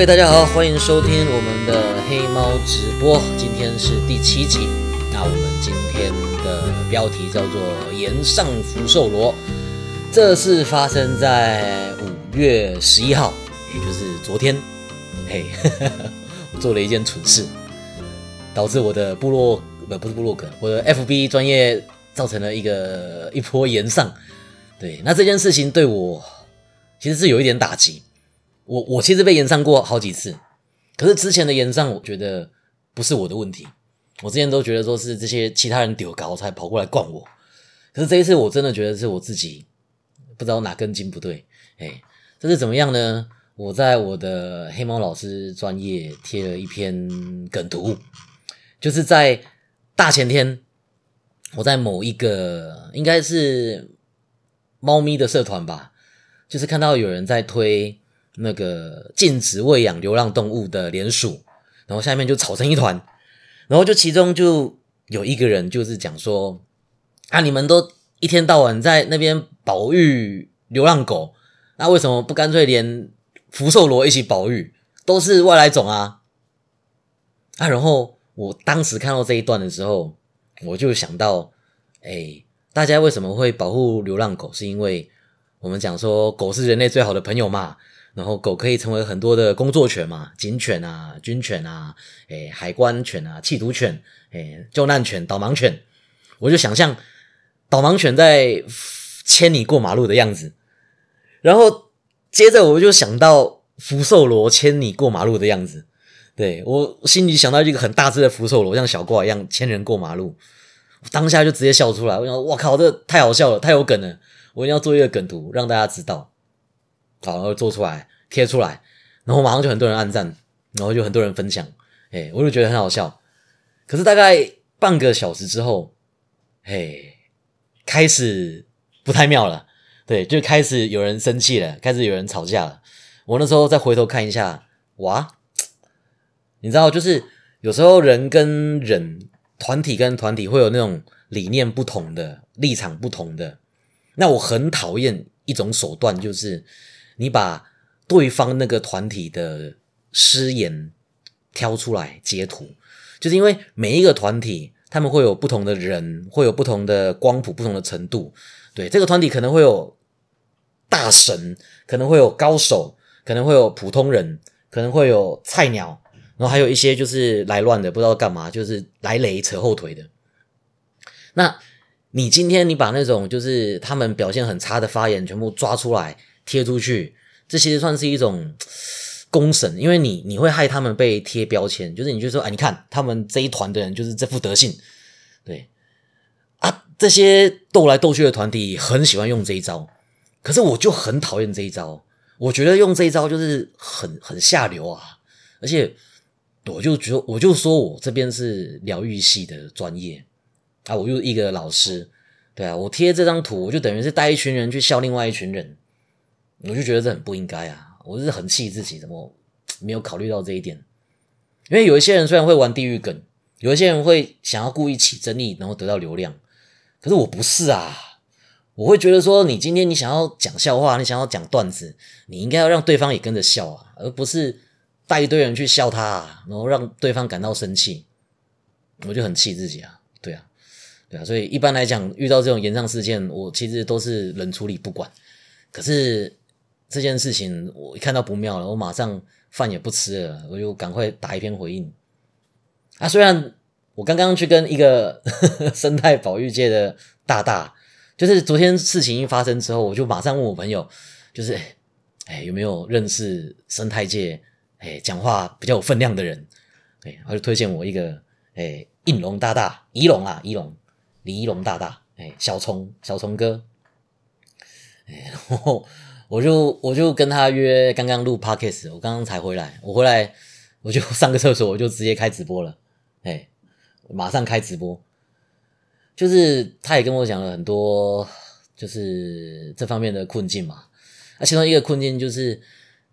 Hello，各位大家好，欢迎收听我们的黑猫直播，今天是第七集。那我们今天的标题叫做“岩上福寿螺”，这是发生在五月十一号，也就是昨天。嘿，我做了一件蠢事，导致我的部落不不是部落格，我的 FB 专业造成了一个一波延上。对，那这件事情对我其实是有一点打击。我我其实被延上过好几次，可是之前的延上，我觉得不是我的问题。我之前都觉得说是这些其他人丢高才跑过来灌我，可是这一次我真的觉得是我自己不知道哪根筋不对。哎，这是怎么样呢？我在我的黑猫老师专业贴了一篇梗图，就是在大前天，我在某一个应该是猫咪的社团吧，就是看到有人在推。那个禁止喂养流浪动物的联署，然后下面就吵成一团，然后就其中就有一个人就是讲说啊，你们都一天到晚在那边保育流浪狗，那为什么不干脆连福寿螺一起保育？都是外来种啊！啊，然后我当时看到这一段的时候，我就想到，哎，大家为什么会保护流浪狗？是因为我们讲说狗是人类最好的朋友嘛。然后狗可以成为很多的工作犬嘛，警犬啊、军犬啊、诶海关犬啊、缉毒犬、诶救难犬、导盲犬，我就想象导盲犬在牵你过马路的样子，然后接着我就想到福寿螺牵你过马路的样子，对我心里想到一个很大只的福寿螺，像小挂一样牵人过马路，当下就直接笑出来，我想，我靠，这太好笑了，太有梗了，我一定要做一个梗图让大家知道。好，然后做出来贴出来，然后马上就很多人按赞，然后就很多人分享，哎，我就觉得很好笑。可是大概半个小时之后，嘿，开始不太妙了，对，就开始有人生气了，开始有人吵架了。我那时候再回头看一下，哇，你知道，就是有时候人跟人、团体跟团体会有那种理念不同的、立场不同的，那我很讨厌一种手段，就是。你把对方那个团体的失言挑出来截图，就是因为每一个团体他们会有不同的人，会有不同的光谱、不同的程度。对这个团体可能会有大神，可能会有高手，可能会有普通人，可能会有菜鸟，然后还有一些就是来乱的，不知道干嘛，就是来雷扯后腿的。那你今天你把那种就是他们表现很差的发言全部抓出来。贴出去，这其实算是一种公审，因为你你会害他们被贴标签，就是你就说，哎，你看他们这一团的人就是这副德性，对。啊，这些斗来斗去的团体很喜欢用这一招，可是我就很讨厌这一招，我觉得用这一招就是很很下流啊，而且我就觉得我就说我这边是疗愈系的专业。啊，我就一个老师，对啊，我贴这张图，我就等于是带一群人去笑另外一群人。我就觉得这很不应该啊！我是很气自己，怎么没有考虑到这一点？因为有一些人虽然会玩地狱梗，有一些人会想要故意起争议，然后得到流量，可是我不是啊！我会觉得说，你今天你想要讲笑话，你想要讲段子，你应该要让对方也跟着笑啊，而不是带一堆人去笑他，然后让对方感到生气。我就很气自己啊！对啊，对啊，所以一般来讲，遇到这种延上事件，我其实都是冷处理不管。可是。这件事情我一看到不妙了，我马上饭也不吃了，我就赶快打一篇回应。啊，虽然我刚刚去跟一个 生态保育界的大大，就是昨天事情一发生之后，我就马上问我朋友，就是哎有没有认识生态界哎讲话比较有分量的人？哎，他就推荐我一个哎应龙大大，仪龙啊仪龙李仪龙大大，哎小虫小虫哥，哎然后。我就我就跟他约，刚刚录 podcast，我刚刚才回来，我回来我就上个厕所，我就直接开直播了，哎，马上开直播，就是他也跟我讲了很多，就是这方面的困境嘛，那其中一个困境就是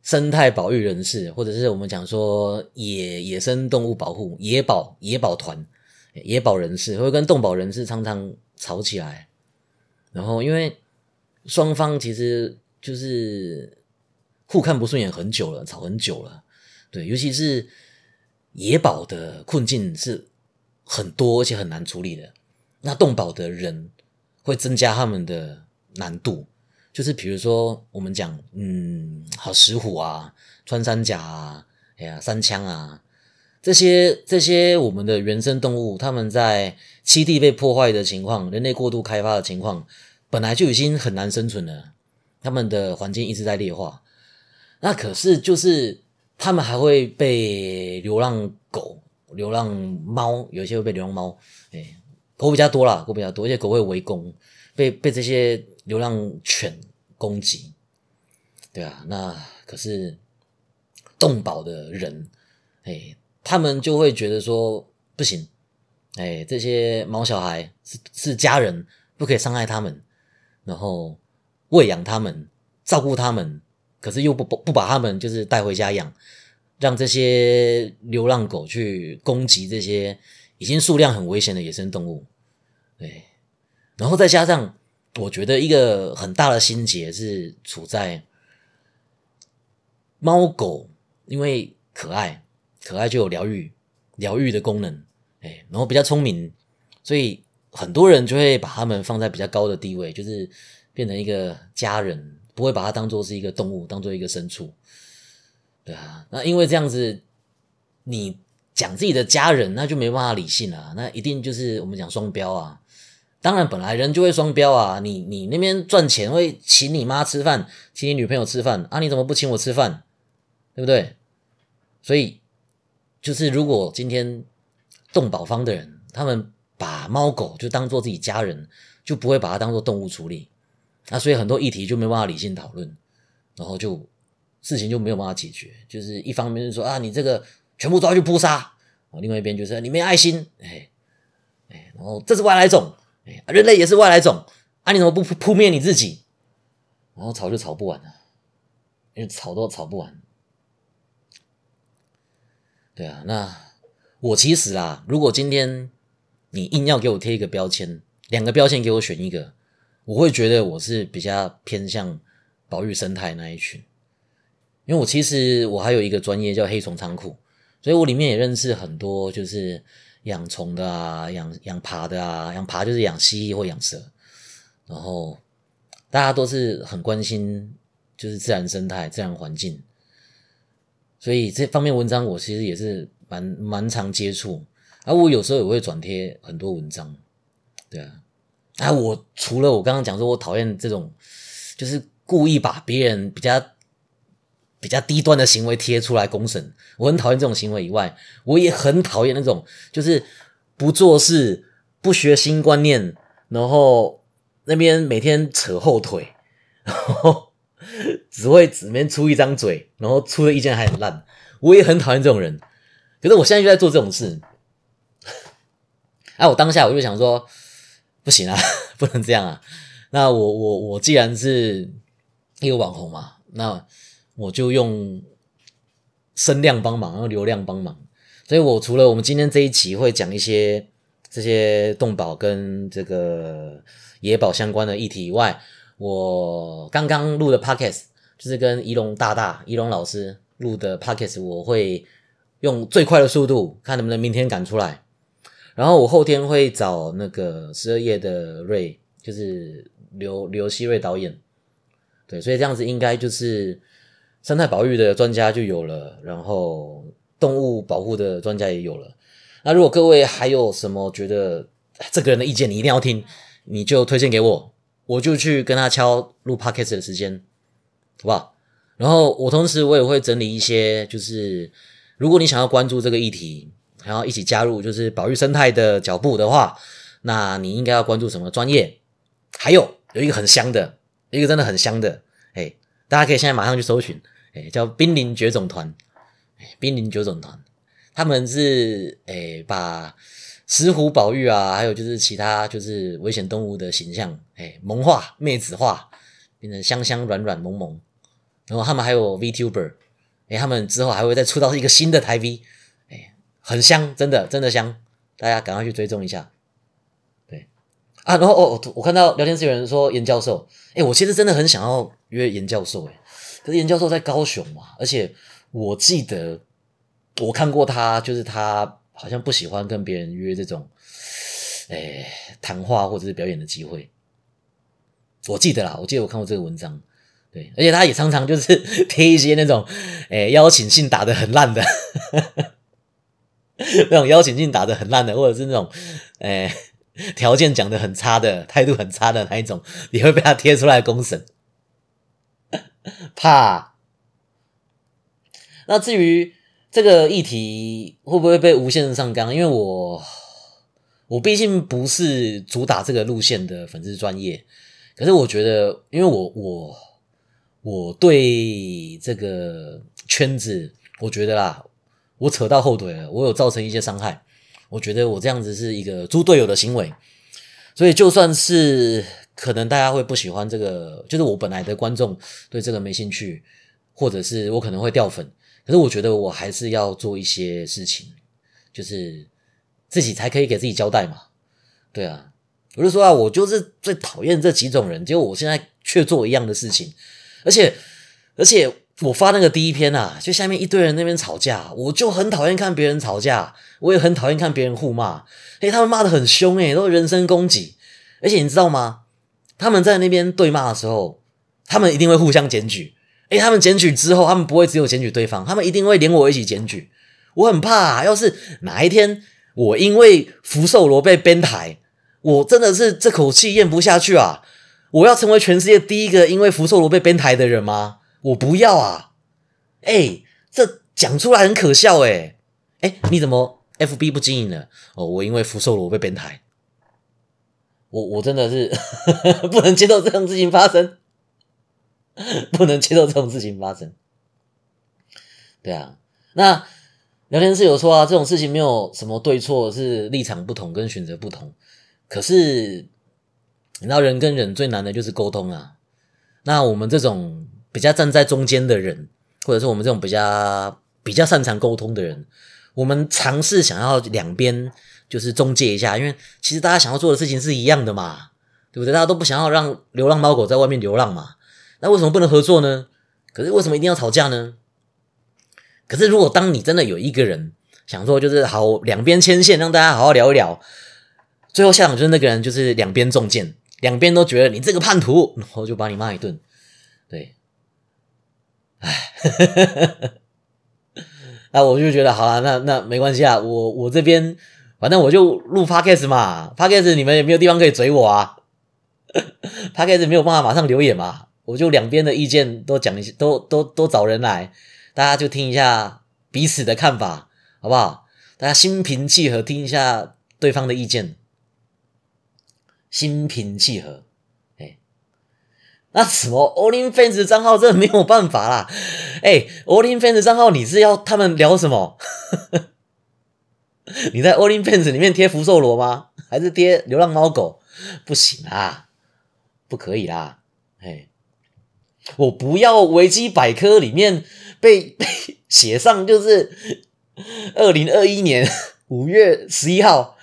生态保育人士，或者是我们讲说野野生动物保护野保野保团野保人士，会跟动保人士常常吵起来，然后因为双方其实。就是互看不顺眼很久了，吵很久了。对，尤其是野保的困境是很多而且很难处理的，那动保的人会增加他们的难度。就是比如说我们讲，嗯，好石虎啊，穿山甲啊，哎呀，三枪啊，这些这些我们的原生动物，他们在栖地被破坏的情况，人类过度开发的情况，本来就已经很难生存了，他们的环境一直在劣化。那可是就是他们还会被流浪狗、流浪猫，有些会被流浪猫，哎，狗比较多啦，狗比较多，而且狗会围攻，被被这些流浪犬。攻击，对啊，那可是动保的人，哎，他们就会觉得说不行，哎，这些毛小孩是是家人，不可以伤害他们，然后喂养他们，照顾他们，可是又不不不把他们就是带回家养，让这些流浪狗去攻击这些已经数量很危险的野生动物，对，然后再加上。我觉得一个很大的心结是处在猫狗，因为可爱，可爱就有疗愈疗愈的功能，哎，然后比较聪明，所以很多人就会把它们放在比较高的地位，就是变成一个家人，不会把它当做是一个动物，当做一个牲畜，对啊，那因为这样子，你讲自己的家人，那就没办法理性了，那一定就是我们讲双标啊。当然，本来人就会双标啊！你你那边赚钱会请你妈吃饭，请你女朋友吃饭啊？你怎么不请我吃饭？对不对？所以就是如果今天动保方的人，他们把猫狗就当做自己家人，就不会把它当做动物处理，那所以很多议题就没办法理性讨论，然后就事情就没有办法解决。就是一方面是说啊，你这个全部都要去扑杀啊，另外一边就是你没爱心，哎哎，然后这是外来种。哎人类也是外来种啊！你怎么不扑灭你自己？然后吵就吵不完了，因为吵都吵不完。对啊，那我其实啦，如果今天你硬要给我贴一个标签，两个标签给我选一个，我会觉得我是比较偏向保育生态那一群。因为我其实我还有一个专业叫黑虫仓库，所以我里面也认识很多就是。养虫的啊，养养爬的啊，养爬就是养蜥蜴或养蛇，然后大家都是很关心就是自然生态、自然环境，所以这方面文章我其实也是蛮蛮常接触，而我有时候也会转贴很多文章，对啊，啊，我除了我刚刚讲说我讨厌这种就是故意把别人比较。比较低端的行为贴出来公审，我很讨厌这种行为以外，我也很讨厌那种就是不做事、不学新观念，然后那边每天扯后腿，然后 只会只面出一张嘴，然后出的意见还很烂，我也很讨厌这种人。可是我现在就在做这种事，哎，我当下我就想说，不行啊，不能这样啊。那我我我既然是一个网红嘛，那。我就用声量帮忙，用流量帮忙，所以我除了我们今天这一期会讲一些这些动保跟这个野保相关的议题以外，我刚刚录的 podcast 就是跟仪龙大大、仪龙老师录的 podcast，我会用最快的速度看能不能明天赶出来，然后我后天会找那个十二夜的瑞，就是刘刘希瑞导演，对，所以这样子应该就是。生态保育的专家就有了，然后动物保护的专家也有了。那如果各位还有什么觉得这个人的意见你一定要听，你就推荐给我，我就去跟他敲录 podcast 的时间，好不好？然后我同时我也会整理一些，就是如果你想要关注这个议题，然后一起加入就是保育生态的脚步的话，那你应该要关注什么专业？还有有一个很香的，一个真的很香的，哎，大家可以现在马上去搜寻。哎叫濒临绝种团，濒临绝种团，他们是诶把石虎保育啊，还有就是其他就是危险动物的形象，诶萌化、妹子化，变成香香软软萌萌。然后他们还有 VTuber，诶他们之后还会再出到一个新的台 V，很香，真的真的香，大家赶快去追踪一下。对。啊，然后哦，我看到聊天室有人说严教授，哎我其实真的很想要约严教授，哎可是严教授在高雄嘛，而且我记得我看过他，就是他好像不喜欢跟别人约这种，哎，谈话或者是表演的机会。我记得啦，我记得我看过这个文章，对，而且他也常常就是 贴一些那种，哎，邀请信打的很烂的，那种邀请信打的很烂的，或者是那种，诶，条件讲的很差的，态度很差的那一种，也会被他贴出来公审，怕。那至于这个议题会不会被无限上纲？因为我我毕竟不是主打这个路线的粉丝专业，可是我觉得，因为我我我对这个圈子，我觉得啦，我扯到后腿了，我有造成一些伤害，我觉得我这样子是一个猪队友的行为，所以就算是可能大家会不喜欢这个，就是我本来的观众对这个没兴趣，或者是我可能会掉粉。可是我觉得我还是要做一些事情，就是自己才可以给自己交代嘛。对啊，我就说啊，我就是最讨厌这几种人，结果我现在却做一样的事情，而且而且我发那个第一篇啊，就下面一堆人那边吵架，我就很讨厌看别人吵架，我也很讨厌看别人互骂，诶，他们骂的很凶诶，都人身攻击，而且你知道吗？他们在那边对骂的时候，他们一定会互相检举。哎，他们检举之后，他们不会只有检举对方，他们一定会连我一起检举。我很怕，要是哪一天我因为福寿螺被编台，我真的是这口气咽不下去啊！我要成为全世界第一个因为福寿螺被编台的人吗？我不要啊！哎，这讲出来很可笑哎！哎，你怎么 FB 不经营了？哦，我因为福寿螺被编台，我我真的是 不能接受这种事情发生。不能接受这种事情发生，对啊，那聊天室有说啊，这种事情没有什么对错，是立场不同跟选择不同。可是你知道，人跟人最难的就是沟通啊。那我们这种比较站在中间的人，或者是我们这种比较比较擅长沟通的人，我们尝试想要两边就是中介一下，因为其实大家想要做的事情是一样的嘛，对不对？大家都不想要让流浪猫狗在外面流浪嘛。那为什么不能合作呢？可是为什么一定要吵架呢？可是如果当你真的有一个人想说，就是好两边牵线，让大家好好聊一聊，最后下场就是那个人就是两边中箭，两边都觉得你这个叛徒，然后就把你骂一顿。唉，那我就觉得好了，那那没关系啊，我我这边反正我就录 podcast 嘛，podcast 你们也没有地方可以追我啊，podcast 没有办法马上留言嘛。我就两边的意见都讲一下，都都都找人来，大家就听一下彼此的看法，好不好？大家心平气和听一下对方的意见，心平气和。那什么 All In Fans 的账号这没有办法啦。哎，All In Fans 账号你是要他们聊什么？你在 All In Fans 里面贴福寿螺吗？还是贴流浪猫狗？不行啊，不可以啦，哎。我不要维基百科里面被被 写上，就是二零二一年 五月十一号，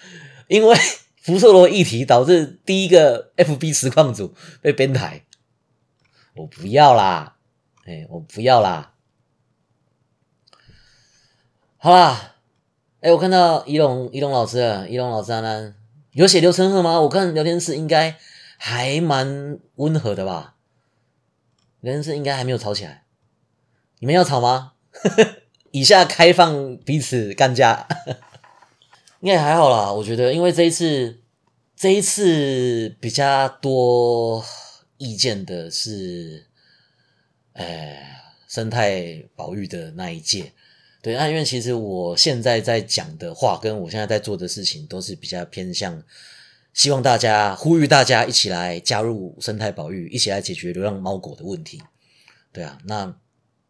因为福寿螺议题导致第一个 FB 实况组被编台。我不要啦，哎，我不要啦。好啦，哎，我看到仪龙仪龙老师了，仪龙老师呢有血流成河吗？我看聊天室应该还蛮温和的吧。人是应该还没有吵起来，你们要吵吗？以下开放彼此干架，应该还好啦。我觉得，因为这一次，这一次比较多意见的是，呃，生态保育的那一届。对，那因为其实我现在在讲的话，跟我现在在做的事情，都是比较偏向。希望大家呼吁大家一起来加入生态保育，一起来解决流浪猫狗的问题。对啊，那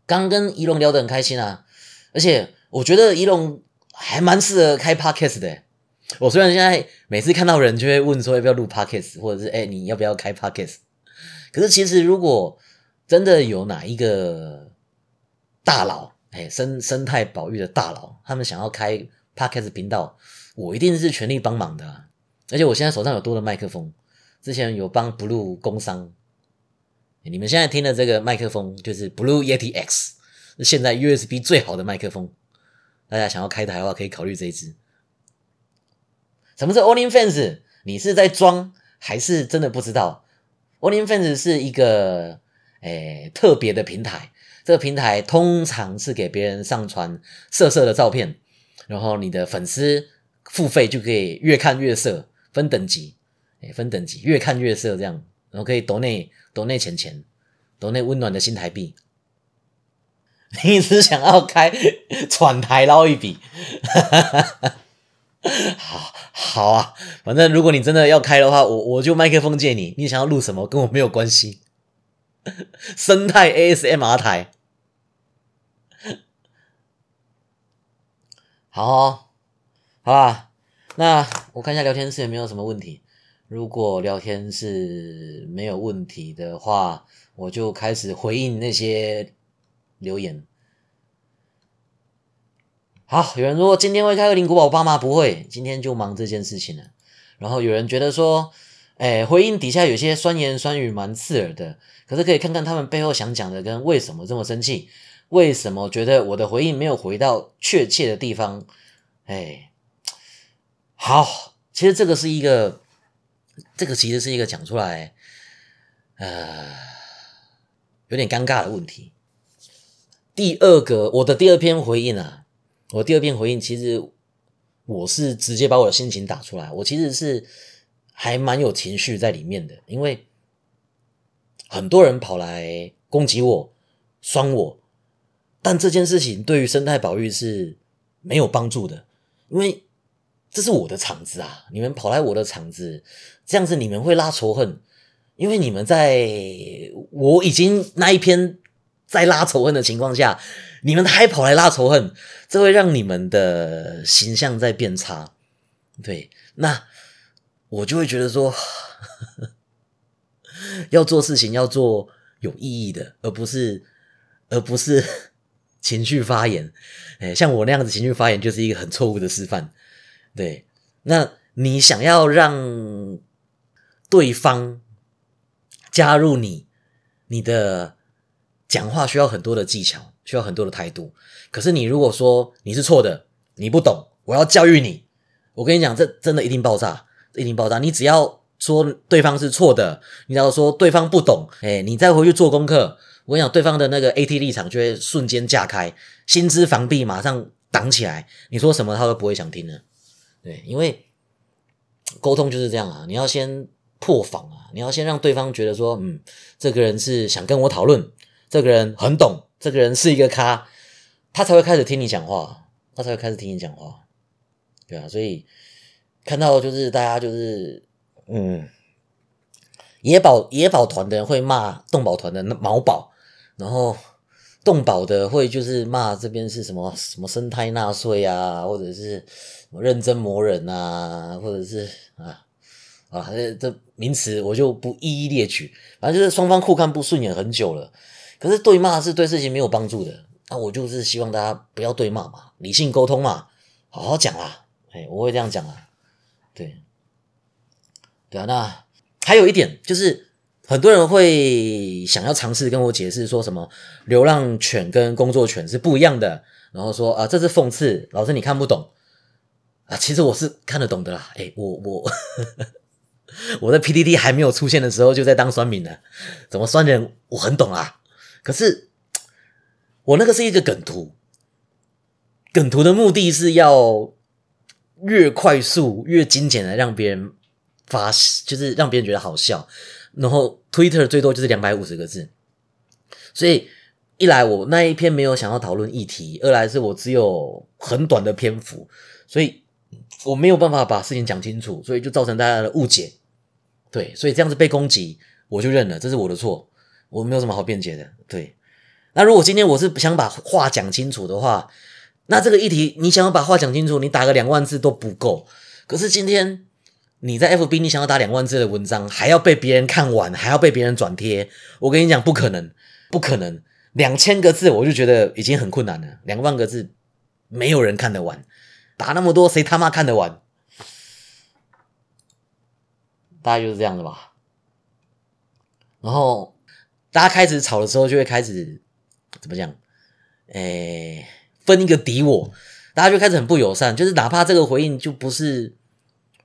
刚跟仪龙聊得很开心啊，而且我觉得仪龙还蛮适合开 podcast 的。我虽然现在每次看到人就会问说要不要录 podcast，或者是哎你要不要开 podcast，可是其实如果真的有哪一个大佬，哎生生态保育的大佬，他们想要开 podcast 频道，我一定是全力帮忙的。而且我现在手上有多的麦克风，之前有帮 Blue 工商。你们现在听的这个麦克风就是 Blue Yeti X，是现在 USB 最好的麦克风。大家想要开台的话，可以考虑这一支。什么是 OnlyFans？你是在装还是真的不知道？OnlyFans 是一个诶特别的平台，这个平台通常是给别人上传色色的照片，然后你的粉丝付费就可以越看越色，分等级，诶分等级，越看越色这样，然后可以抖内抖内钱钱，抖内温暖的新台币。你只想要开 喘台捞一笔，好好啊，反正如果你真的要开的话，我我就麦克风借你，你想要录什么跟我没有关系。生态 ASMR 台，好，好吧，那我看一下聊天室有没有什么问题。如果聊天室没有问题的话，我就开始回应那些。留言好，有人说今天会开二零古堡，我爸妈不会，今天就忙这件事情了。然后有人觉得说，哎，回应底下有些酸言酸语蛮刺耳的，可是可以看看他们背后想讲的跟为什么这么生气，为什么觉得我的回应没有回到确切的地方？哎，好，其实这个是一个，这个其实是一个讲出来，呃，有点尴尬的问题。第二个，我的第二篇回应啊，我第二遍回应其实我是直接把我的心情打出来，我其实是还蛮有情绪在里面的，因为很多人跑来攻击我、酸我，但这件事情对于生态保育是没有帮助的，因为这是我的场子啊，你们跑来我的场子，这样子你们会拉仇恨，因为你们在我已经那一篇。在拉仇恨的情况下，你们还跑来拉仇恨，这会让你们的形象在变差。对，那我就会觉得说，要做事情要做有意义的，而不是而不是 情绪发言。哎，像我那样子情绪发言，就是一个很错误的示范。对，那你想要让对方加入你，你的。讲话需要很多的技巧，需要很多的态度。可是你如果说你是错的，你不懂，我要教育你。我跟你讲，这真的一定爆炸，一定爆炸。你只要说对方是错的，你只要说对方不懂，哎，你再回去做功课。我跟你讲，对方的那个 AT 立场就会瞬间架开，心之防壁马上挡起来。你说什么他都不会想听的。对，因为沟通就是这样啊，你要先破防啊，你要先让对方觉得说，嗯，这个人是想跟我讨论。这个人很懂，这个人是一个咖，他才会开始听你讲话，他才会开始听你讲话，对啊，所以看到就是大家就是嗯，野保野保团的人会骂动保团的毛宝，然后动保的会就是骂这边是什么什么生态纳税啊，或者是什么认真磨人啊，或者是啊啊这这名词我就不一一列举，反正就是双方互看不顺眼很久了。可是对骂是对事情没有帮助的，那我就是希望大家不要对骂嘛，理性沟通嘛，好好讲啦，哎，我会这样讲啊，对，对啊，那还有一点就是，很多人会想要尝试跟我解释说什么流浪犬跟工作犬是不一样的，然后说啊这是讽刺，老师你看不懂。啊，其实我是看得懂的啦，哎，我我 我在 PDD 还没有出现的时候就在当酸民了，怎么酸人我很懂啊。可是，我那个是一个梗图，梗图的目的是要越快速、越精简的让别人发，就是让别人觉得好笑。然后 Twitter 最多就是两百五十个字，所以一来我那一篇没有想要讨论议题，二来是我只有很短的篇幅，所以我没有办法把事情讲清楚，所以就造成大家的误解。对，所以这样子被攻击，我就认了，这是我的错。我没有什么好辩解的，对。那如果今天我是想把话讲清楚的话，那这个议题你想要把话讲清楚，你打个两万字都不够。可是今天你在 FB，你想要打两万字的文章，还要被别人看完，还要被别人转贴，我跟你讲，不可能，不可能。两千个字我就觉得已经很困难了，两万个字没有人看得完，打那么多谁他妈看得完？大概就是这样的吧。然后。大家开始吵的时候，就会开始怎么讲？诶，分一个敌我。大家就开始很不友善，就是哪怕这个回应就不是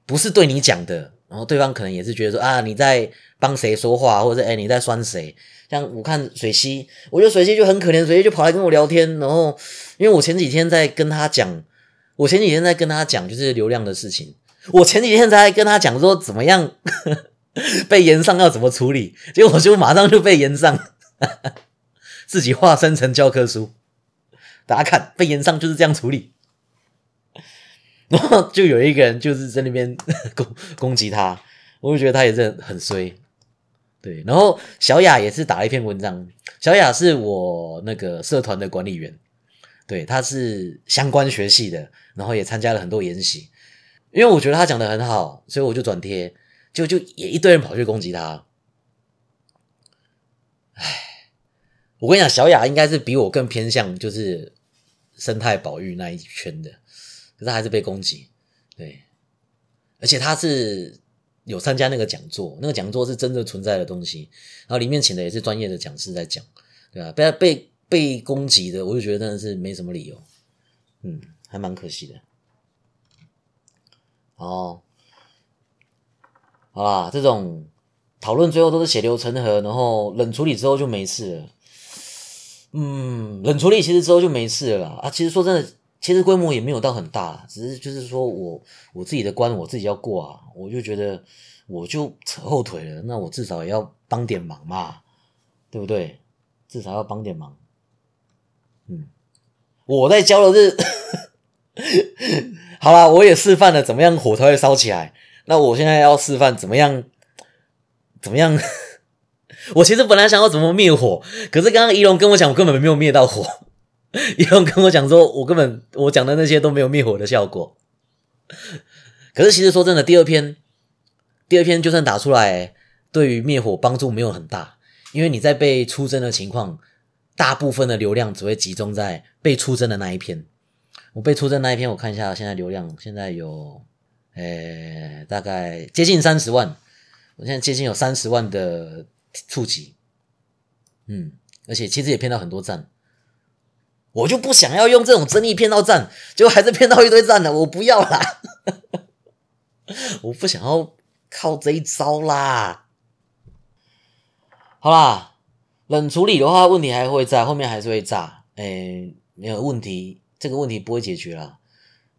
不是对你讲的，然后对方可能也是觉得说啊你在帮谁说话，或者哎你在酸谁。像我看水溪，我觉得水溪就很可怜，水溪就跑来跟我聊天，然后因为我前几天在跟他讲，我前几天在跟他讲就是流量的事情，我前几天在跟他讲说怎么样 被延上要怎么处理，结果就马上就被延上，自己化身成教科书，大家看被延上就是这样处理，然后就有一个人就是在那边攻攻击他，我就觉得他也是很衰。对，然后小雅也是打了一篇文章。小雅是我那个社团的管理员，对，他是相关学系的，然后也参加了很多研习。因为我觉得他讲的很好，所以我就转贴，就就也一堆人跑去攻击他。唉，我跟你讲，小雅应该是比我更偏向就是生态保育那一圈的，可是还是被攻击。对，而且他是。有参加那个讲座，那个讲座是真的存在的东西，然后里面请的也是专业的讲师在讲，对吧？被被被攻击的，我就觉得真的是没什么理由，嗯，还蛮可惜的。哦，好啦，这种讨论最后都是血流成河，然后冷处理之后就没事了。嗯，冷处理其实之后就没事了啊。其实说真的。其实规模也没有到很大，只是就是说我我自己的关我自己要过啊，我就觉得我就扯后腿了，那我至少也要帮点忙嘛，对不对？至少要帮点忙。嗯，我在教的是，好啦，我也示范了怎么样火才会烧起来。那我现在要示范怎么样，怎么样？我其实本来想要怎么灭火，可是刚刚仪龙跟我讲，我根本没有灭到火。有人跟我讲说，我根本我讲的那些都没有灭火的效果。可是其实说真的，第二篇第二篇就算打出来，对于灭火帮助没有很大，因为你在被出征的情况，大部分的流量只会集中在被出征的那一篇。我被出征那一篇，我看一下现在流量，现在有呃大概接近三十万，我现在接近有三十万的触及，嗯，而且其实也骗到很多赞。我就不想要用这种争议骗到赞，结果还是骗到一堆赞的，我不要啦！我不想要靠这一招啦。好啦，冷处理的话，问题还会在后面，还是会炸。哎，没有问题，这个问题不会解决了，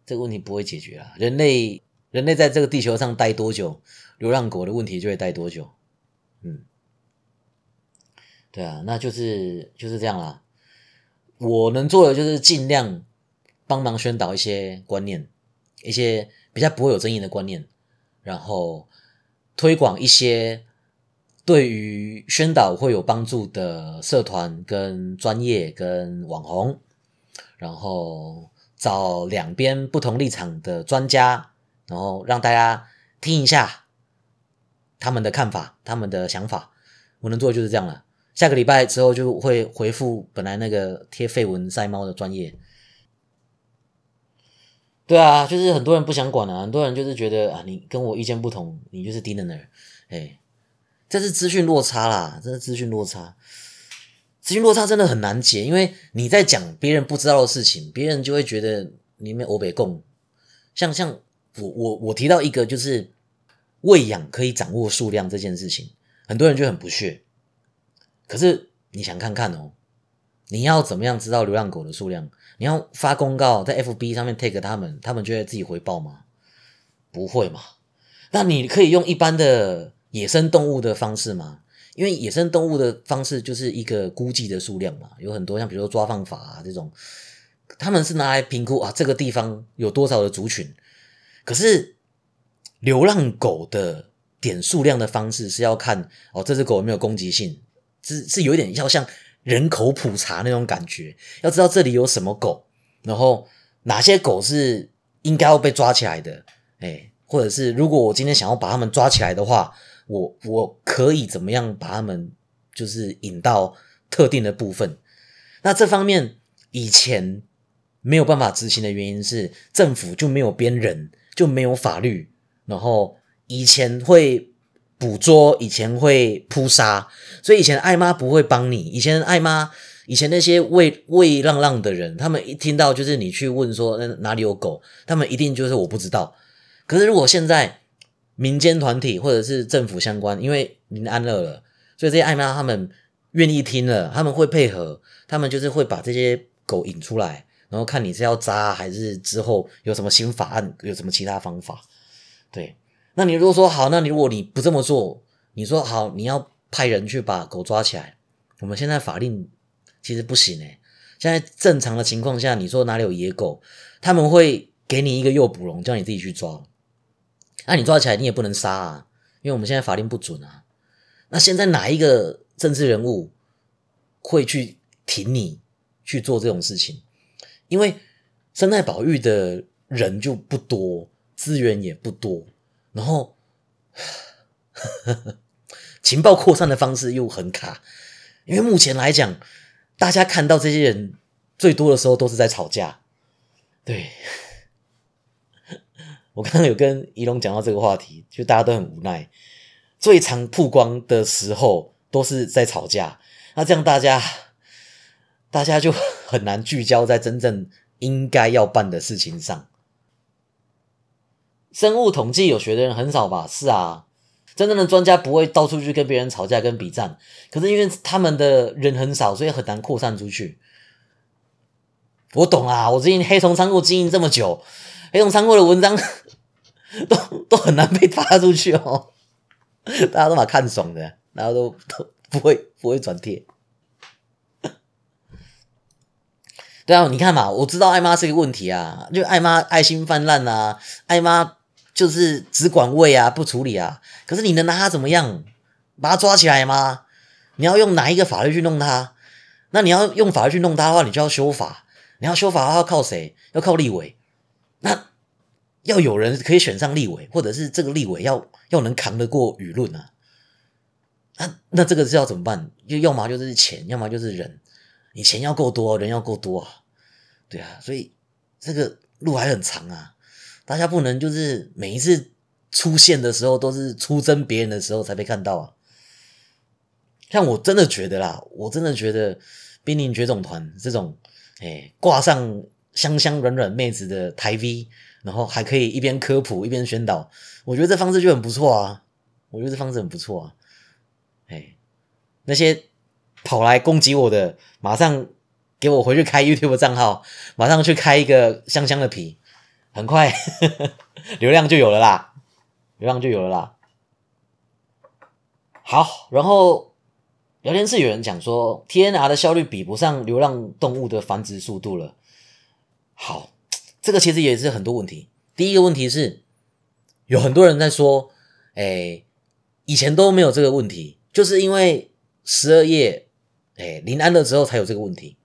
这个问题不会解决了。人类，人类在这个地球上待多久，流浪狗的问题就会待多久。嗯，对啊，那就是就是这样啦。我能做的就是尽量帮忙宣导一些观念，一些比较不会有争议的观念，然后推广一些对于宣导会有帮助的社团、跟专业、跟网红，然后找两边不同立场的专家，然后让大家听一下他们的看法、他们的想法。我能做的就是这样了。下个礼拜之后就会回复本来那个贴绯闻晒猫的专业。对啊，就是很多人不想管啊，很多人就是觉得啊，你跟我意见不同，你就是低能儿。哎，这是资讯落差啦，这是资讯落差。资讯落差真的很难解，因为你在讲别人不知道的事情，别人就会觉得你们欧北共。像像我我我提到一个就是喂养可以掌握数量这件事情，很多人就很不屑。可是你想看看哦，你要怎么样知道流浪狗的数量？你要发公告在 FB 上面 take 他们，他们就会自己回报吗？不会嘛？那你可以用一般的野生动物的方式吗？因为野生动物的方式就是一个估计的数量嘛，有很多像比如说抓放法啊这种，他们是拿来评估啊这个地方有多少的族群。可是流浪狗的点数量的方式是要看哦这只狗有没有攻击性。是是有一点要像人口普查那种感觉，要知道这里有什么狗，然后哪些狗是应该要被抓起来的，哎，或者是如果我今天想要把他们抓起来的话，我我可以怎么样把他们就是引到特定的部分？那这方面以前没有办法执行的原因是政府就没有编人，就没有法律，然后以前会。捕捉以前会扑杀，所以以前艾妈不会帮你。以前艾妈以前那些喂喂浪浪的人，他们一听到就是你去问说那哪里有狗，他们一定就是我不知道。可是如果现在民间团体或者是政府相关，因为您安乐了，所以这些爱妈他们愿意听了，他们会配合，他们就是会把这些狗引出来，然后看你是要扎还是之后有什么新法案，有什么其他方法。对，那你如果说好，那你如果你不这么做，你说好你要派人去把狗抓起来，我们现在法令。其实不行诶，现在正常的情况下，你说哪里有野狗，他们会给你一个诱捕笼，叫你自己去抓。那你抓起来，你也不能杀啊，因为我们现在法令不准啊。那现在哪一个政治人物会去挺你去做这种事情？因为生态保育的人就不多，资源也不多，然后 情报扩散的方式又很卡，因为目前来讲。大家看到这些人最多的时候都是在吵架，对 我刚刚有跟仪龙讲到这个话题，就大家都很无奈。最常曝光的时候都是在吵架，那这样大家大家就很难聚焦在真正应该要办的事情上。生物统计有学的人很少吧？是啊。真正的专家不会到处去跟别人吵架、跟比战，可是因为他们的人很少，所以很难扩散出去。我懂啊，我最近黑虫仓库经营这么久，黑虫仓库的文章 都都很难被发出去哦。大家都蛮看爽的，然后都都不会不会转贴。对啊，你看嘛，我知道艾妈是一个问题啊，就艾妈爱心泛滥啊，艾妈。就是只管喂啊，不处理啊。可是你能拿他怎么样？把他抓起来吗？你要用哪一个法律去弄他？那你要用法律去弄他的话，你就要修法。你要修法的话，要靠谁？要靠立委。那要有人可以选上立委，或者是这个立委要要能扛得过舆论啊。那那这个是要怎么办？就要么就是钱，要么就是人。你钱要够多，人要够多啊。对啊，所以这个路还很长啊。大家不能就是每一次出现的时候都是出征别人的时候才被看到啊！像我真的觉得啦，我真的觉得濒临绝种团这种，哎，挂上香香软软妹子的台 V，然后还可以一边科普一边宣导，我觉得这方式就很不错啊！我觉得这方式很不错啊！哎，那些跑来攻击我的，马上给我回去开 YouTube 账号，马上去开一个香香的皮。很快 流量就有了啦，流量就有了啦。好，然后聊天室有人讲说，TNR 的效率比不上流浪动物的繁殖速度了。好，这个其实也是很多问题。第一个问题是，有很多人在说，哎，以前都没有这个问题，就是因为十二夜，哎，临安了之后才有这个问题。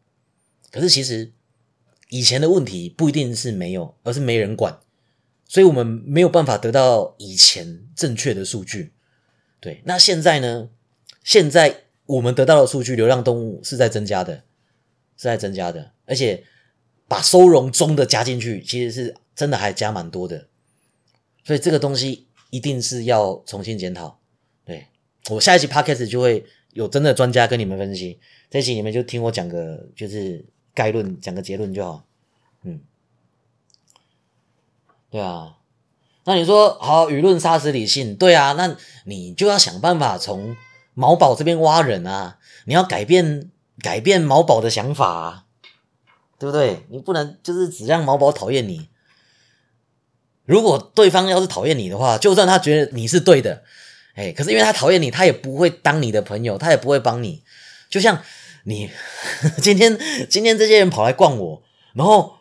可是其实。以前的问题不一定是没有，而是没人管，所以我们没有办法得到以前正确的数据。对，那现在呢？现在我们得到的数据，流浪动物是在增加的，是在增加的，而且把收容中的加进去，其实是真的还加蛮多的。所以这个东西一定是要重新检讨。对我下一期 podcast 就会有真的专家跟你们分析，这期你们就听我讲个就是。概论讲个结论就好，嗯，对啊，那你说好舆论杀死理性，对啊，那你就要想办法从毛宝这边挖人啊，你要改变改变毛宝的想法，啊，对不对？你不能就是只让毛宝讨厌你，如果对方要是讨厌你的话，就算他觉得你是对的，哎，可是因为他讨厌你，他也不会当你的朋友，他也不会帮你，就像。你 今天今天这些人跑来逛我，然后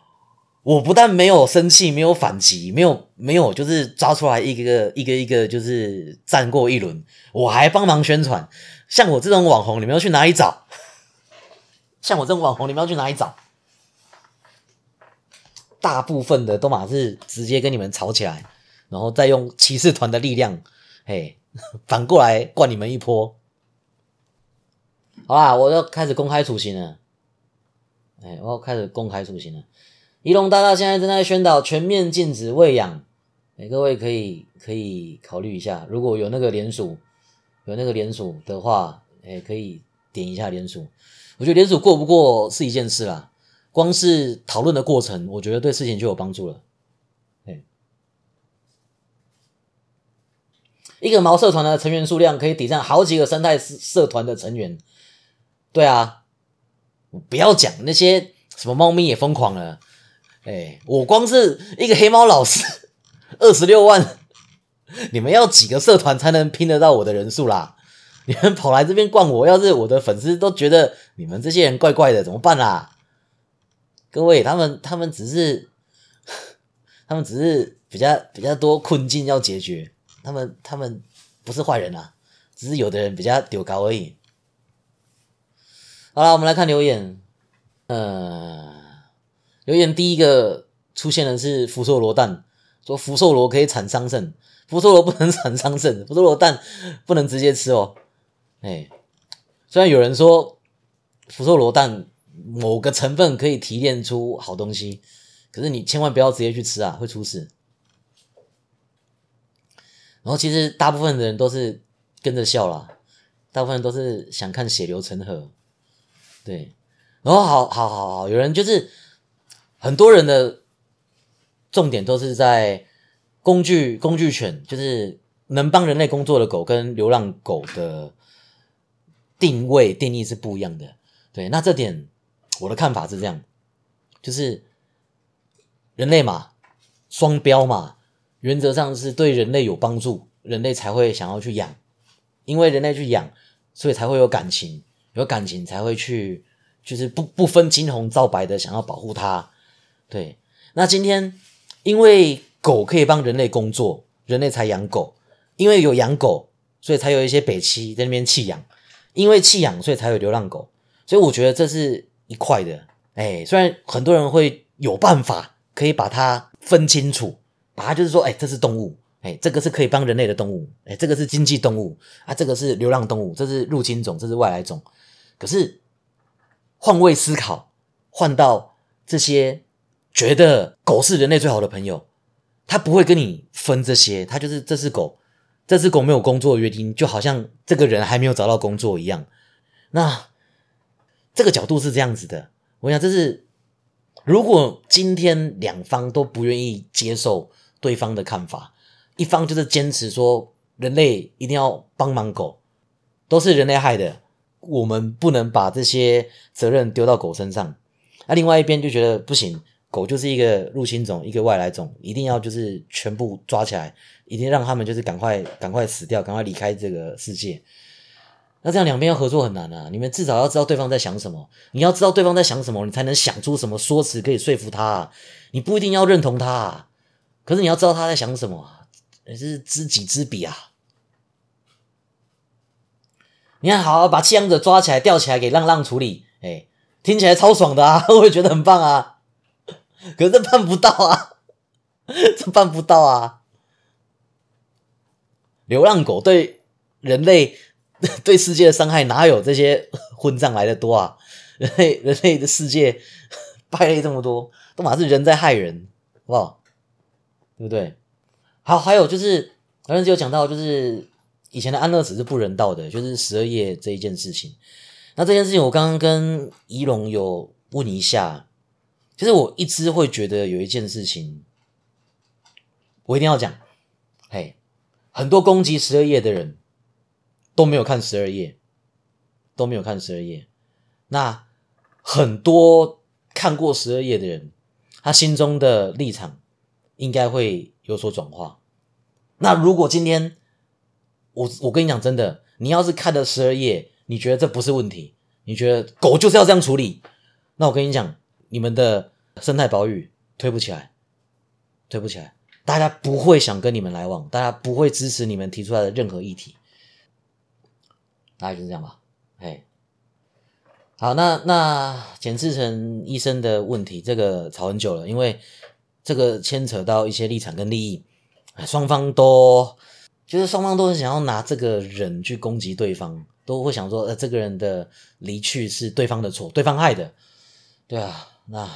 我不但没有生气，没有反击，没有没有就是抓出来一个一个一个就是站过一轮，我还帮忙宣传。像我这种网红，你们要去哪里找？像我这种网红，你们要去哪里找？大部分的都马是直接跟你们吵起来，然后再用骑士团的力量，嘿，反过来灌你们一波。好啦，我要开始公开处刑了。哎，我要开始公开处刑了。仪龙大大现在正在宣导全面禁止喂养，哎，各位可以可以考虑一下，如果有那个联署，有那个联署的话，哎，可以点一下联署。我觉得联署过不过是一件事啦，光是讨论的过程，我觉得对事情就有帮助了。一个毛社团的成员数量可以抵上好几个生态社团的成员。对啊，不要讲那些什么猫咪也疯狂了。哎，我光是一个黑猫老师，二十六万，你们要几个社团才能拼得到我的人数啦？你们跑来这边逛我，要是我的粉丝都觉得你们这些人怪怪的，怎么办啦？各位，他们他们只是，他们只是比较比较多困境要解决。他们他们不是坏人啊，只是有的人比较丢高而已。好了，我们来看留言。呃，留言第一个出现的是福寿螺蛋，说福寿螺可以产桑葚，福寿螺不能产桑葚，福寿螺蛋不能直接吃哦。哎，虽然有人说福寿螺蛋某个成分可以提炼出好东西，可是你千万不要直接去吃啊，会出事。然后其实大部分的人都是跟着笑啦，大部分人都是想看血流成河，对。然后好好好好，有人就是很多人的重点都是在工具工具犬，就是能帮人类工作的狗跟流浪狗的定位定义是不一样的。对，那这点我的看法是这样，就是人类嘛，双标嘛。原则上是对人类有帮助，人类才会想要去养，因为人类去养，所以才会有感情，有感情才会去，就是不不分青红皂白的想要保护它。对，那今天因为狗可以帮人类工作，人类才养狗，因为有养狗，所以才有一些北七在那边弃养，因为弃养，所以才有流浪狗，所以我觉得这是一块的。哎，虽然很多人会有办法可以把它分清楚。把它就是说，哎，这是动物，哎，这个是可以帮人类的动物，哎，这个是经济动物啊，这个是流浪动物，这是入侵种，这是外来种。可是换位思考，换到这些觉得狗是人类最好的朋友，他不会跟你分这些，他就是这只狗，这只狗没有工作的约定，就好像这个人还没有找到工作一样。那这个角度是这样子的，我想这是如果今天两方都不愿意接受。对方的看法，一方就是坚持说人类一定要帮忙狗，都是人类害的，我们不能把这些责任丢到狗身上。那另外一边就觉得不行，狗就是一个入侵种，一个外来种，一定要就是全部抓起来，一定让他们就是赶快赶快死掉，赶快离开这个世界。那这样两边要合作很难啊！你们至少要知道对方在想什么，你要知道对方在想什么，你才能想出什么说辞可以说服他。你不一定要认同他。可是你要知道他在想什么，这是知己知彼啊！你看，好把弃养者抓起来、吊起来给浪浪处理，哎，听起来超爽的啊！我也觉得很棒啊。可是这办不到啊，这办不到啊！流浪狗对人类、对世界的伤害哪有这些混账来的多啊？人类、人类的世界败类这么多，都嘛是人在害人，好不好？对不对？好，还有就是，刚才有讲到，就是以前的安乐死是不人道的，就是十二夜这一件事情。那这件事情，我刚刚跟仪龙有问一下，其实我一直会觉得有一件事情，我一定要讲。嘿，很多攻击十二夜的人都没有看十二夜，都没有看十二夜。那很多看过十二夜的人，他心中的立场。应该会有所转化。那如果今天我我跟你讲真的，你要是看了十二页，你觉得这不是问题，你觉得狗就是要这样处理，那我跟你讲，你们的生态保育推不起来，推不起来，大家不会想跟你们来往，大家不会支持你们提出来的任何议题，大概就是这样吧。哎，好，那那简志成医生的问题，这个吵很久了，因为。这个牵扯到一些立场跟利益，双方都就是双方都很想要拿这个人去攻击对方，都会想说，呃，这个人的离去是对方的错，对方害的，对啊，那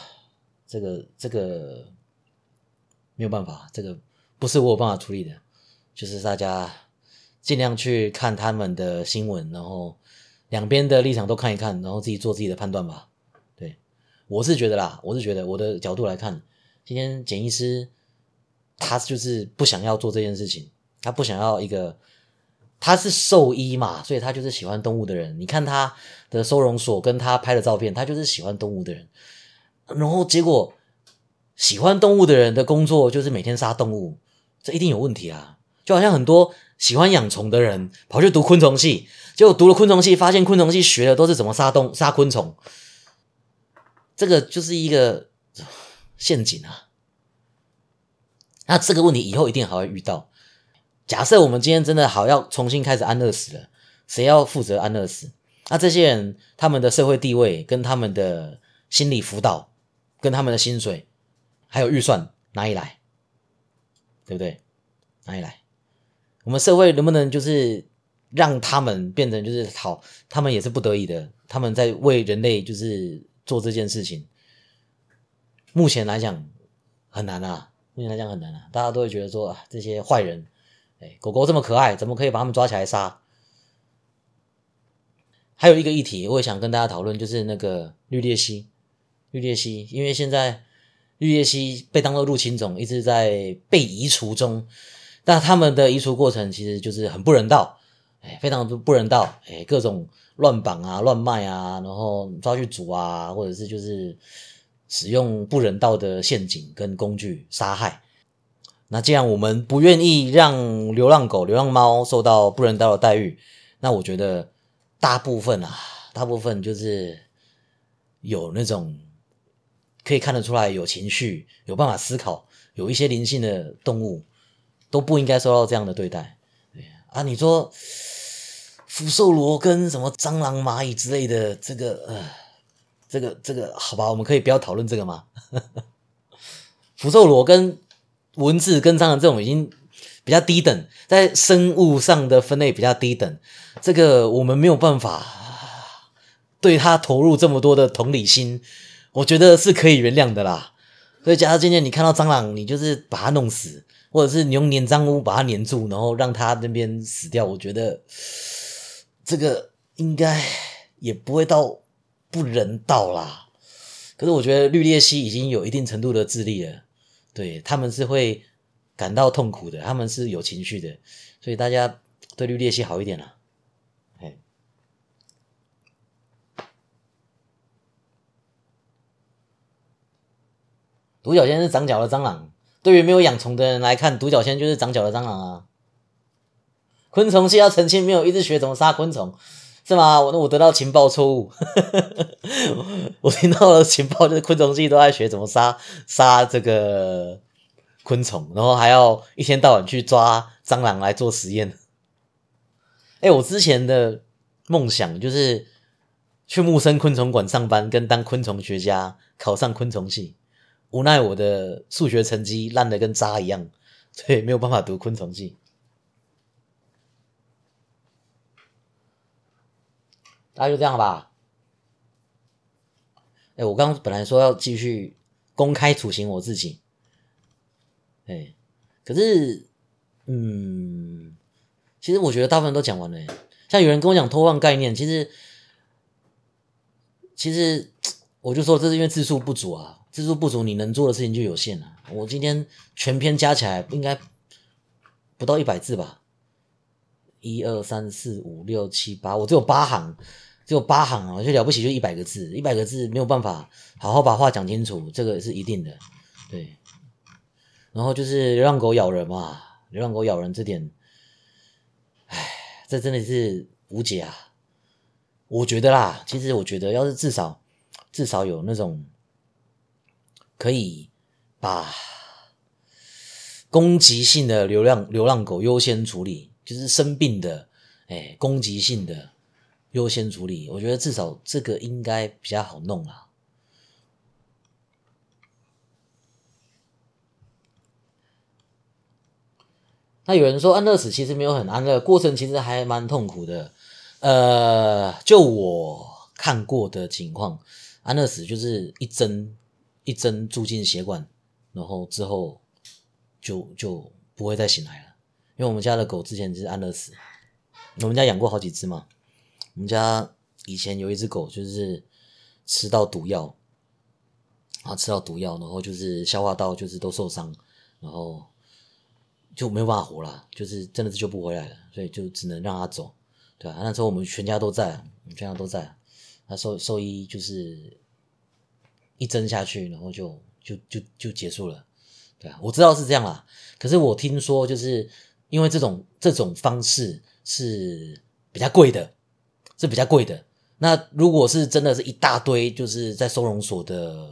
这个这个没有办法，这个不是我有办法处理的，就是大家尽量去看他们的新闻，然后两边的立场都看一看，然后自己做自己的判断吧。对，我是觉得啦，我是觉得我的角度来看，今天简医师他就是不想要做这件事情，他不想要一个，他是兽医嘛，所以他就是喜欢动物的人。你看他的收容所跟他拍的照片，他就是喜欢动物的人。然后结果喜欢动物的人的工作就是每天杀动物，这一定有问题啊！就好像很多喜欢养虫的人跑去读昆虫系。结果读了昆虫系，发现昆虫系学的都是怎么杀动杀昆虫，这个就是一个陷阱啊。那这个问题以后一定还会遇到。假设我们今天真的好要重新开始安乐死了，谁要负责安乐死？那这些人他们的社会地位、跟他们的心理辅导、跟他们的薪水还有预算哪里来？对不对？哪里来？我们社会能不能就是？让他们变成就是好，他们也是不得已的，他们在为人类就是做这件事情。目前来讲很难啊，目前来讲很难啊，大家都会觉得说啊，这些坏人，哎，狗狗这么可爱，怎么可以把他们抓起来杀？还有一个议题，我也想跟大家讨论，就是那个绿鬣蜥，绿鬣蜥，因为现在绿鬣蜥被当做入侵种，一直在被移除中，但他们的移除过程其实就是很不人道。哎，非常不不人道，哎，各种乱绑啊、乱卖啊，然后抓去煮啊，或者是就是使用不人道的陷阱跟工具杀害。那既然我们不愿意让流浪狗、流浪猫受到不人道的待遇，那我觉得大部分啊，大部分就是有那种可以看得出来有情绪、有办法思考、有一些灵性的动物，都不应该受到这样的对待。啊，你说 福寿螺跟什么蟑螂、蚂蚁之类的，这个呃，这个这个，好吧，我们可以不要讨论这个吗？福寿螺跟蚊子跟蟑螂这种已经比较低等，在生物上的分类比较低等，这个我们没有办法对它投入这么多的同理心，我觉得是可以原谅的啦。所以，假如今天你看到蟑螂，你就是把它弄死。或者是你用粘脏污把它粘住，然后让它那边死掉，我觉得这个应该也不会到不人道啦。可是我觉得绿鬣蜥已经有一定程度的智力了，对他们是会感到痛苦的，他们是有情绪的，所以大家对绿鬣蜥好一点啦。哎，独角仙是长脚的蟑螂。对于没有养虫的人来看，独角仙就是长脚的蟑螂啊。昆虫系要澄清，没有一直学怎么杀昆虫，是吗？我那我得到情报错误，我听到的情报就是昆虫系都在学怎么杀杀这个昆虫，然后还要一天到晚去抓蟑螂来做实验。哎，我之前的梦想就是去木生昆虫馆上班，跟当昆虫学家，考上昆虫系。无奈我的数学成绩烂的跟渣一样，所以没有办法读昆虫系。大家就这样吧。哎，我刚刚本来说要继续公开处刑我自己，哎，可是，嗯，其实我觉得大部分都讲完了。像有人跟我讲偷换概念，其实，其实我就说这是因为字数不足啊。字数不足，你能做的事情就有限了。我今天全篇加起来应该不到一百字吧？一二三四五六七八，我只有八行，只有八行啊，就了不起，就一百个字，一百个字没有办法好好把话讲清楚，这个是一定的。对，然后就是流浪狗咬人嘛，流浪狗咬人这点，唉，这真的是无解啊。我觉得啦，其实我觉得，要是至少至少有那种。可以把攻击性的流浪流浪狗优先处理，就是生病的，哎，攻击性的优先处理。我觉得至少这个应该比较好弄啊。那有人说安乐死其实没有很安乐，过程其实还蛮痛苦的。呃，就我看过的情况，安乐死就是一针。一针注进血管，然后之后就就不会再醒来了。因为我们家的狗之前就是安乐死，我们家养过好几只嘛。我们家以前有一只狗就是吃到毒药，啊，吃到毒药，然后就是消化道就是都受伤，然后就没有办法活了，就是真的是救不回来了，所以就只能让它走，对啊？那时候我们全家都在，我们全家都在，那兽兽医就是一针下去，然后就就就就结束了，对啊，我知道是这样啦，可是我听说就是因为这种这种方式是比较贵的。是比较贵的。那如果是真的是一大堆，就是在收容所的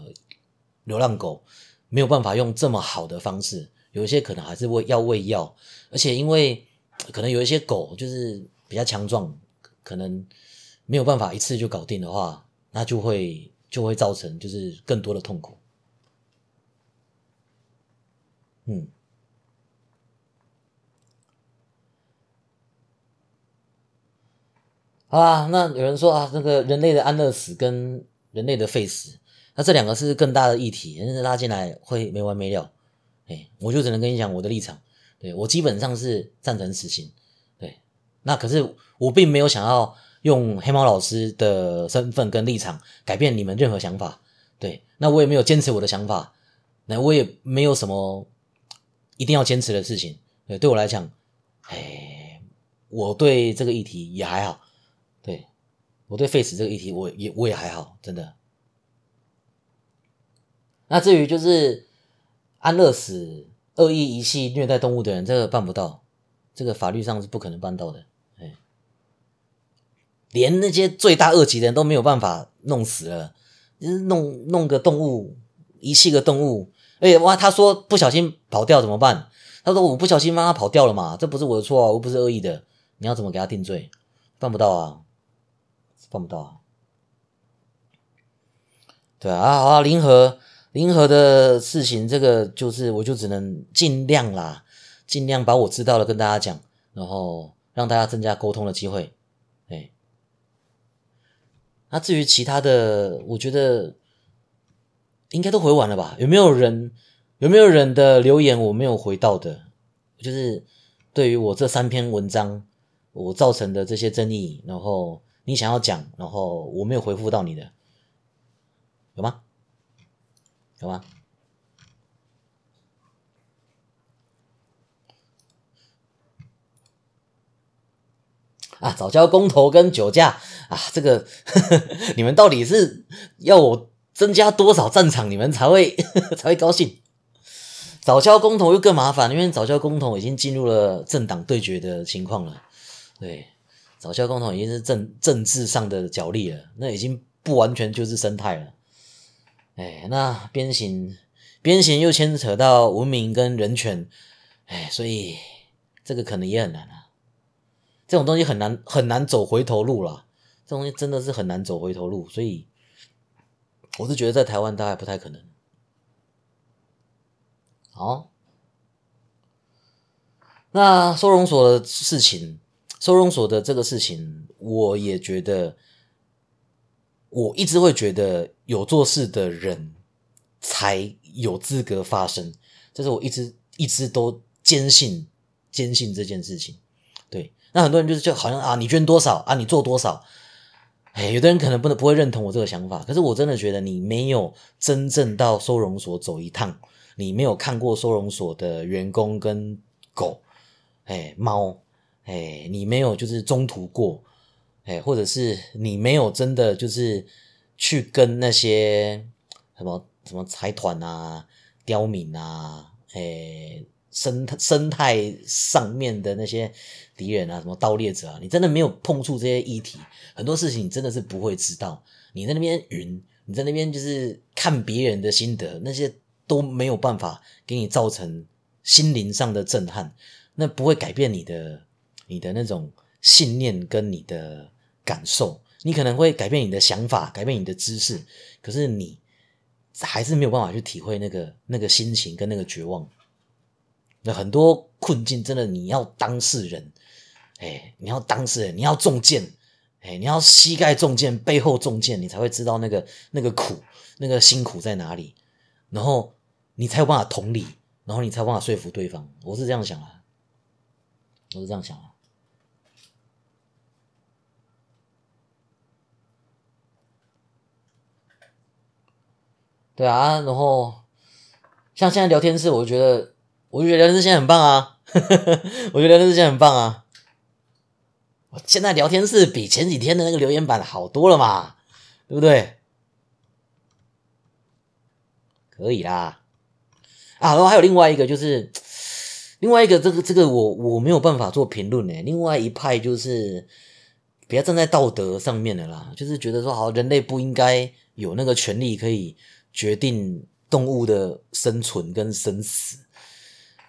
流浪狗，没有办法用这么好的方式，有一些可能还是会要喂药，而且因为可能有一些狗就是比较强壮，可能没有办法一次就搞定的话，那就会就会造成就是更多的痛苦。嗯。啊，那有人说啊，那个人类的安乐死跟人类的废死，那这两个是更大的议题，人拉进来会没完没了。哎，我就只能跟你讲我的立场，对我基本上是赞成死刑。对，那可是我并没有想要用黑猫老师的身份跟立场改变你们任何想法。对，那我也没有坚持我的想法，那我也没有什么一定要坚持的事情。对，对我来讲，哎，我对这个议题也还好。我对 face 这个议题，我也我也还好，真的。那至于就是安乐死、恶意遗弃、虐待动物的人，这个办不到，这个法律上是不可能办到的。哎，连那些罪大恶极的人都没有办法弄死了，弄弄个动物遗弃个动物，哎哇，他说不小心跑掉怎么办？他说我不小心让他跑掉了嘛，这不是我的错啊，我不是恶意的，你要怎么给他定罪？办不到啊。办不到！对啊，好啊，零和零和的事情，这个就是我就只能尽量啦，尽量把我知道的跟大家讲，然后让大家增加沟通的机会。哎，那至于其他的，我觉得应该都回完了吧？有没有人有没有人的留言我没有回到的？就是对于我这三篇文章我造成的这些争议，然后。你想要讲，然后我没有回复到你的，有吗？有吗？啊，早教公投跟酒驾啊，这个 你们到底是要我增加多少战场，你们才会 才会高兴？早教公投又更麻烦，因为早教公投已经进入了政党对决的情况了，对。早教共同已经是政政治上的角力了，那已经不完全就是生态了。哎，那鞭刑，鞭刑又牵扯到文明跟人权，哎，所以这个可能也很难啊。这种东西很难很难走回头路了，这东西真的是很难走回头路，所以我是觉得在台湾大概不太可能。好，那收容所的事情。收容所的这个事情，我也觉得，我一直会觉得有做事的人才有资格发声，这是我一直一直都坚信坚信这件事情。对，那很多人就是就好像啊，你捐多少啊，你做多少，哎，有的人可能不能不会认同我这个想法，可是我真的觉得你没有真正到收容所走一趟，你没有看过收容所的员工跟狗，哎，猫。哎，你没有就是中途过，哎，或者是你没有真的就是去跟那些什么什么财团啊、刁民啊、哎生态生态上面的那些敌人啊、什么盗猎者啊，你真的没有碰触这些议题，很多事情你真的是不会知道。你在那边云，你在那边就是看别人的心得，那些都没有办法给你造成心灵上的震撼，那不会改变你的。你的那种信念跟你的感受，你可能会改变你的想法，改变你的知识，可是你还是没有办法去体会那个那个心情跟那个绝望。那很多困境，真的你要当事人，哎，你要当事人，你要中箭，哎，你要膝盖中箭，背后中箭，你才会知道那个那个苦，那个辛苦在哪里，然后你才有办法同理，然后你才有办法说服对方。我是这样想啊，我是这样想啊。对啊，然后像现在聊天室，我觉得，我就觉得聊天室现在很棒啊，我觉得聊天室现在很棒啊。我现在聊天室比前几天的那个留言板好多了嘛，对不对？可以啦。啊，然后还有另外一个就是，另外一个这个这个我我没有办法做评论呢。另外一派就是比较站在道德上面的啦，就是觉得说，好，人类不应该有那个权利可以决定动物的生存跟生死。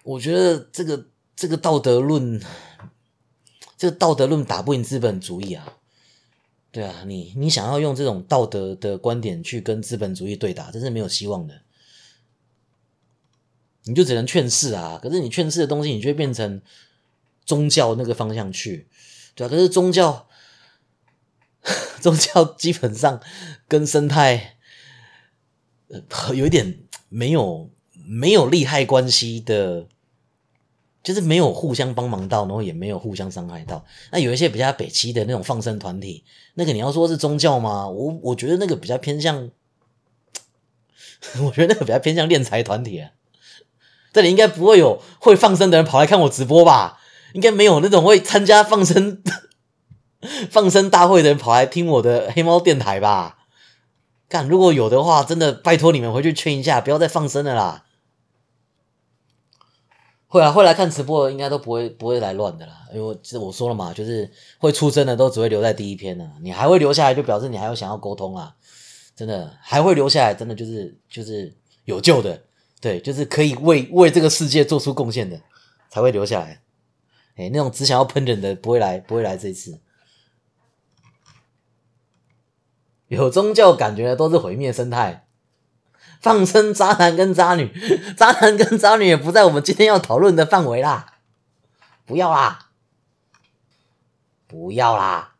我觉得这个这个道德论。这个道德论打不赢资本主义啊，对啊，你你想要用这种道德的观点去跟资本主义对打，这是没有希望的。你就只能劝世啊，可是你劝世的东西，你就会变成宗教那个方向去，对啊，可是宗教，宗教基本上跟生态呃有一点没有没有利害关系的。就是没有互相帮忙到，然后也没有互相伤害到。那有一些比较北齐的那种放生团体，那个你要说是宗教吗？我我觉得那个比较偏向，我觉得那个比较偏向敛财团体。啊这里应该不会有会放生的人跑来看我直播吧？应该没有那种会参加放生 放生大会的人跑来听我的黑猫电台吧？干，如果有的话，真的拜托你们回去劝一下，不要再放生了啦。会啊，会来看直播的应该都不会不会来乱的啦，因为其实我说了嘛，就是会出征的都只会留在第一篇呢。你还会留下来，就表示你还有想要沟通啊，真的还会留下来，真的就是就是有救的，对，就是可以为为这个世界做出贡献的才会留下来。哎，那种只想要喷人的不会来，不会来这一次。有宗教感觉的都是毁灭生态。放生渣男跟渣女，渣男跟渣女也不在我们今天要讨论的范围啦，不要啦，不要啦。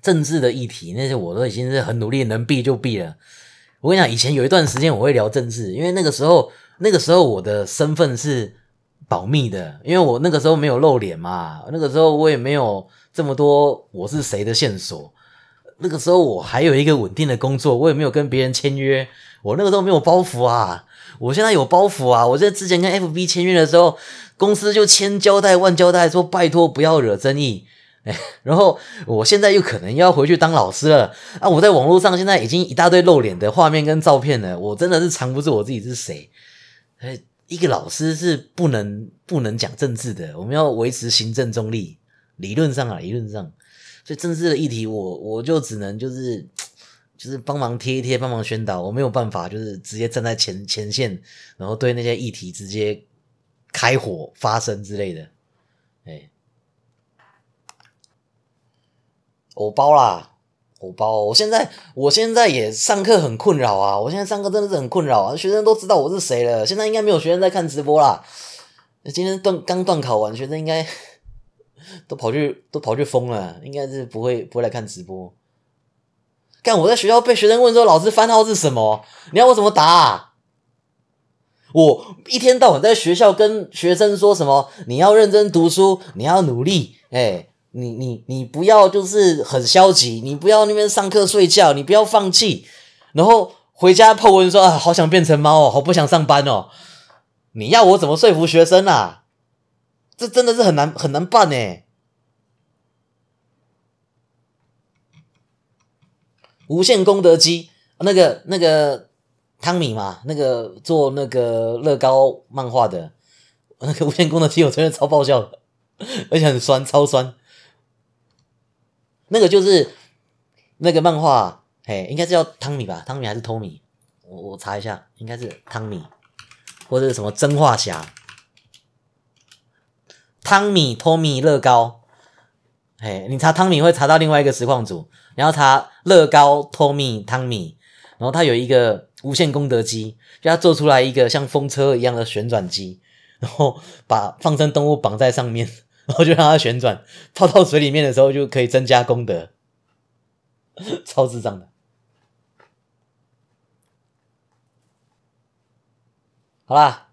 政治的议题那些我都已经是很努力，能避就避了。我跟你讲，以前有一段时间我会聊政治，因为那个时候那个时候我的身份是保密的，因为我那个时候没有露脸嘛，那个时候我也没有这么多我是谁的线索。那个时候我还有一个稳定的工作，我也没有跟别人签约，我那个时候没有包袱啊。我现在有包袱啊！我在之前跟 FB 签约的时候，公司就千交代万交代，说拜托不要惹争议。哎，然后我现在又可能要回去当老师了啊！我在网络上现在已经一大堆露脸的画面跟照片了，我真的是藏不住我自己是谁。哎，一个老师是不能不能讲政治的，我们要维持行政中立。理论上啊，理论上。所以政治的议题，我我就只能就是 就是帮忙贴一贴，帮忙宣导，我没有办法就是直接站在前前线，然后对那些议题直接开火发声之类的。哎，我包啦，我包。我现在我现在也上课很困扰啊，我现在上课真的是很困扰啊，学生都知道我是谁了。现在应该没有学生在看直播啦。今天断刚断考完，学生应该。都跑去都跑去疯了，应该是不会不会来看直播。干我在学校被学生问说老师番号是什么？你要我怎么答？我一天到晚在学校跟学生说什么？你要认真读书，你要努力。哎，你你你不要就是很消极，你不要那边上课睡觉，你不要放弃。然后回家破文说啊，好想变成猫哦，好不想上班哦。你要我怎么说服学生啊？这真的是很难很难办呢。无限功德机，那个那个汤米嘛，那个做那个乐高漫画的，那个无限功德机，我真的超爆笑的，而且很酸，超酸。那个就是那个漫画，嘿，应该是叫汤米吧？汤米还是托米？我我查一下，应该是汤米，或者是什么真话侠。汤米、托米、乐高，嘿，你查汤米会查到另外一个实况组，然后查乐高、托米、汤米，然后他有一个无限功德机，就他做出来一个像风车一样的旋转机，然后把放生动物绑在上面，然后就让它旋转，泡到水里面的时候就可以增加功德，超智障的。好啦，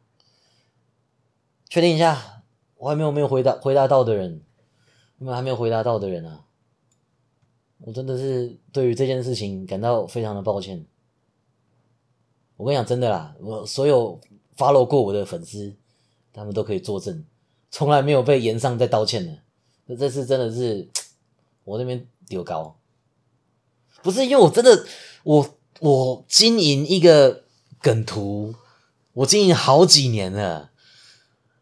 确定一下。我还没有没有回答回答到的人，你们还没有回答到的人啊？我真的是对于这件事情感到非常的抱歉。我跟你讲，真的啦，我所有 follow 过我的粉丝，他们都可以作证，从来没有被延上再道歉的。那这次真的是我那边丢高，不是因为我真的我我经营一个梗图，我经营好几年了，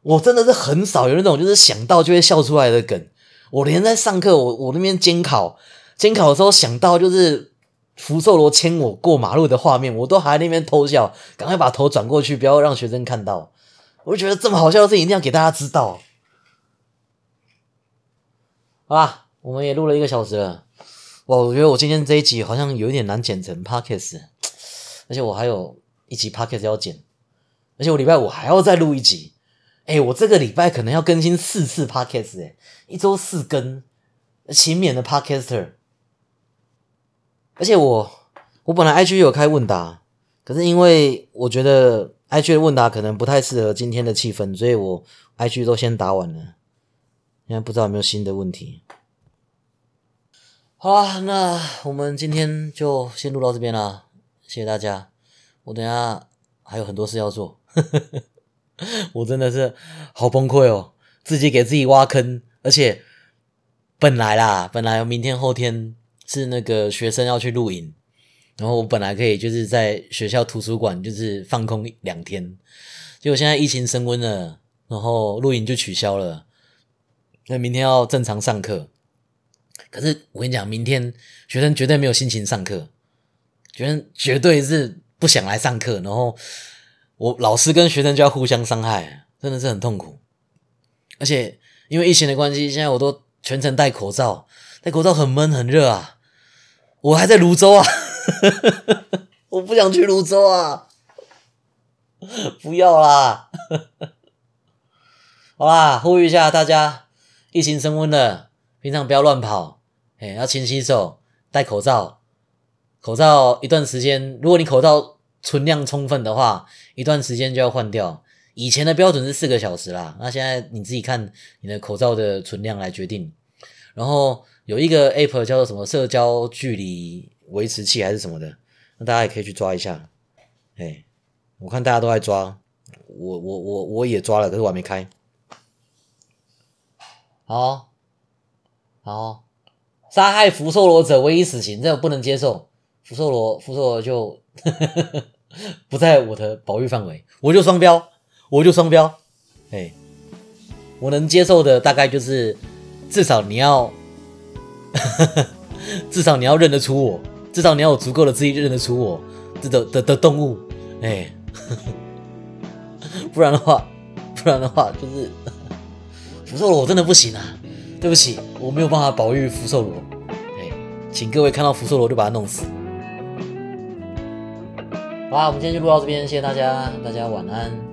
我真的是很少有那种就是想到就会笑出来的梗。我连在上课，我我那边监考监考的时候想到就是。福寿螺牵我过马路的画面，我都还在那边偷笑，赶快把头转过去，不要让学生看到。我就觉得这么好笑的事情一定要给大家知道。好吧，我们也录了一个小时了，哇，我觉得我今天这一集好像有一点难剪成 podcast，而且我还有一集 podcast 要剪，而且我礼拜五还要再录一集。哎，我这个礼拜可能要更新四次 podcast，哎，一周四更，勤勉的 podcaster。而且我我本来 IG 有开问答，可是因为我觉得 IG 的问答可能不太适合今天的气氛，所以我 IG 都先答完了。现在不知道有没有新的问题。好啦，那我们今天就先录到这边啦，谢谢大家。我等下还有很多事要做，呵呵呵我真的是好崩溃哦，自己给自己挖坑，而且本来啦，本来明天后天。是那个学生要去露营，然后我本来可以就是在学校图书馆就是放空两天，结果现在疫情升温了，然后露营就取消了。那明天要正常上课，可是我跟你讲，明天学生绝对没有心情上课，学生绝对是不想来上课，然后我老师跟学生就要互相伤害，真的是很痛苦。而且因为疫情的关系，现在我都全程戴口罩，戴口罩很闷很热啊。我还在泸州啊，我不想去泸州啊，不要啦，好啦，呼吁一下大家，疫情升温了，平常不要乱跑，哎，要勤洗手，戴口罩，口罩一段时间，如果你口罩存量充分的话，一段时间就要换掉。以前的标准是四个小时啦，那现在你自己看你的口罩的存量来决定，然后。有一个 app 叫做什么社交距离维持器还是什么的，那大家也可以去抓一下。哎，我看大家都在抓，我我我我也抓了，可是我还没开。好，好，杀害福寿螺者唯一死刑，这个不能接受。福寿螺，福寿螺就不在我的保育范围，我就双标，我就双标。哎，我能接受的大概就是至少你要。至少你要认得出我，至少你要有足够的资历认得出我这的的的动物，哎，不然的话，不然的话就是福寿螺我真的不行啊，对不起，我没有办法保育福寿螺，哎，请各位看到福寿螺就把它弄死。好吧，我们今天就录到这边，谢谢大家，大家晚安。